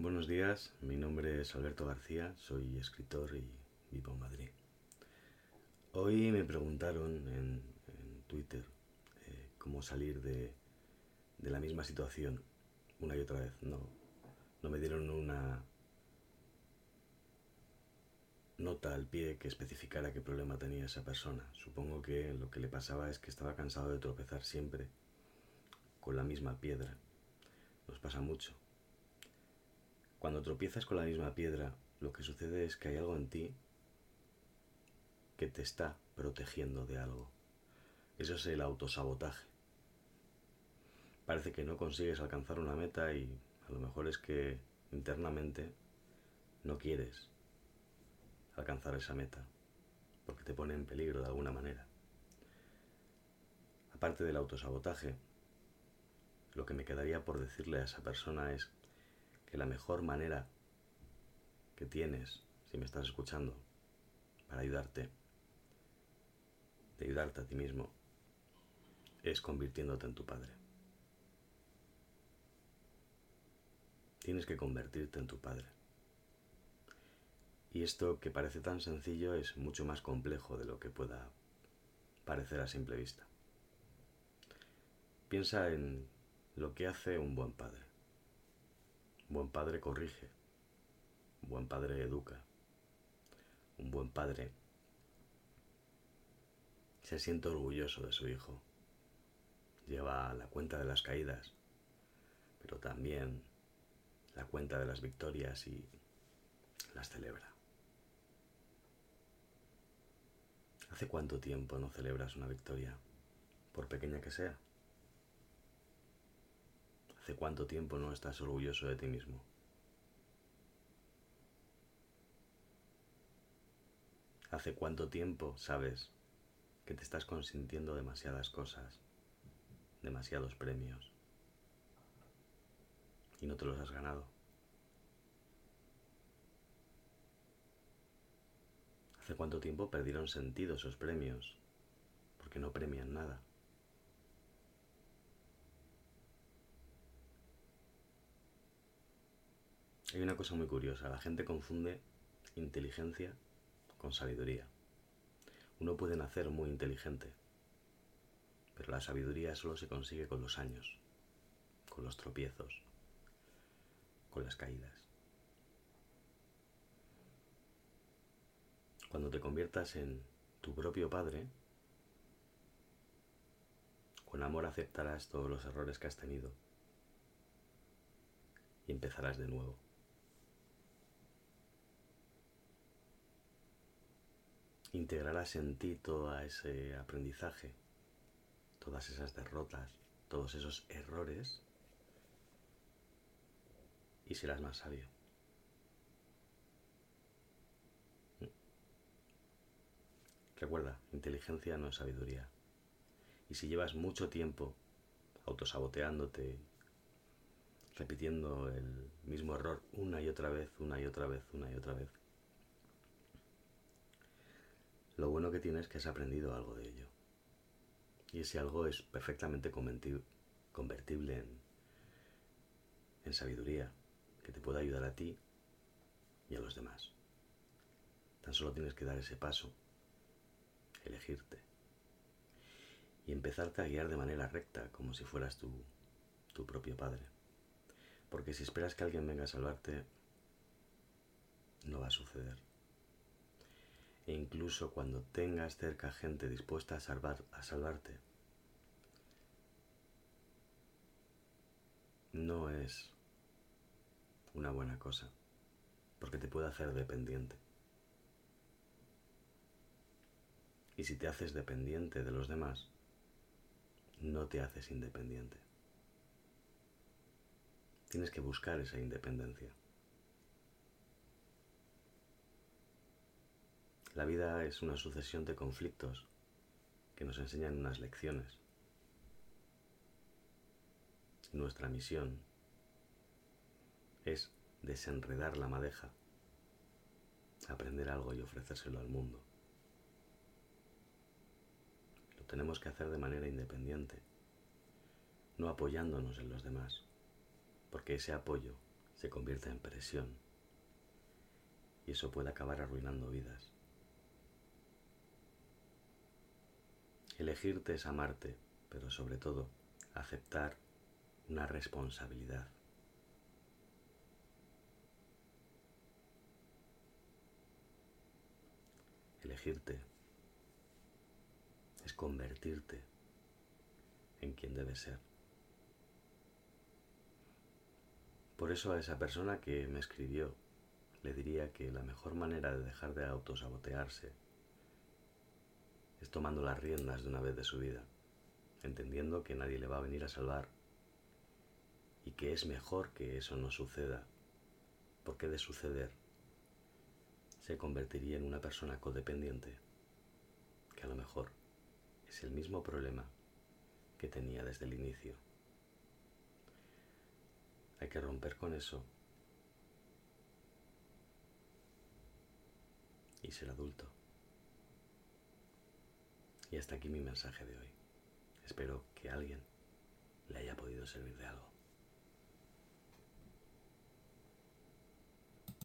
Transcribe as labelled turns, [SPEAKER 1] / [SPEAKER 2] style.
[SPEAKER 1] Buenos días, mi nombre es Alberto García, soy escritor y vivo en Madrid. Hoy me preguntaron en, Twitter eh, cómo salir de, de, la misma situación una y otra vez. No, no me dieron una nota al pie que especificara qué problema tenía esa persona. Supongo que lo que le pasaba es que estaba cansado de tropezar siempre con la misma piedra. Nos pasa mucho. Cuando tropiezas con la misma piedra, lo que sucede es que hay algo en ti que te está protegiendo de algo. Eso es el autosabotaje. Parece que no consigues alcanzar una meta y a lo mejor es que internamente no quieres alcanzar esa meta porque te pone en peligro de alguna manera. Aparte del autosabotaje, lo que me quedaría por decirle a esa persona es que la mejor manera que tienes, si me estás escuchando, para ayudarte, de ayudarte a ti mismo, es convirtiéndote en tu padre. Tienes que convertirte en tu padre. Y esto que parece tan sencillo es mucho más complejo de lo que pueda parecer a simple vista. Piensa en lo que hace un buen padre. Buen padre corrige. Un buen padre educa. Un buen padre se siente orgulloso de su hijo. Lleva la cuenta de las caídas, pero también la cuenta de las victorias y las celebra. ¿Hace cuánto tiempo no celebras una victoria, por pequeña que sea? ¿Hace cuánto tiempo no estás orgulloso de ti mismo? ¿Hace cuánto tiempo sabes que te estás consintiendo demasiadas cosas, demasiados premios y no te los has ganado? ¿Hace cuánto tiempo perdieron sentido esos premios? Porque no premian nada. Hay una cosa muy curiosa, la gente confunde inteligencia con sabiduría. Uno puede nacer muy inteligente, pero la sabiduría solo se consigue con los años, con los tropiezos, con las caídas. Cuando te conviertas en tu propio padre, con amor aceptarás todos los errores que has tenido y empezarás de nuevo. Integrarás en ti todo ese aprendizaje, todas esas derrotas, todos esos errores y serás más sabio. Recuerda, inteligencia no es sabiduría. Y si llevas mucho tiempo autosaboteándote, repitiendo el mismo error una y otra vez, una y otra vez, una y otra vez, lo bueno que tienes es que has aprendido algo de ello. Y ese algo es perfectamente convertible en, sabiduría que te puede ayudar a ti y a los demás. Tan solo tienes que dar ese paso, elegirte y empezarte a guiar de manera recta, como si fueras tu propio padre. Porque si esperas que alguien venga a salvarte, no va a suceder. E incluso cuando tengas cerca gente dispuesta a, a salvarte, no es una buena cosa, porque te puede hacer dependiente. Y si te haces dependiente de los demás, no te haces independiente. Tienes que buscar esa independencia. La vida es una sucesión de conflictos que nos enseñan unas lecciones. Nuestra misión es desenredar la madeja, aprender algo y ofrecérselo al mundo. Lo tenemos que hacer de manera independiente, no apoyándonos en los demás, porque ese apoyo se convierte en presión y eso puede acabar arruinando vidas. Elegirte es amarte, pero sobre todo aceptar una responsabilidad. Elegirte es convertirte en quien debes ser. Por eso a esa persona que me escribió le diría que la mejor manera de dejar de autosabotearse es tomando las riendas de una vez de su vida, entendiendo que nadie le va a venir a salvar y que es mejor que eso no suceda, porque de suceder se convertiría en una persona codependiente, que a lo mejor es el mismo problema que tenía desde el inicio. Hay que romper con eso y ser adulto. Y hasta aquí mi mensaje de hoy. Espero que alguien le haya podido servir de algo.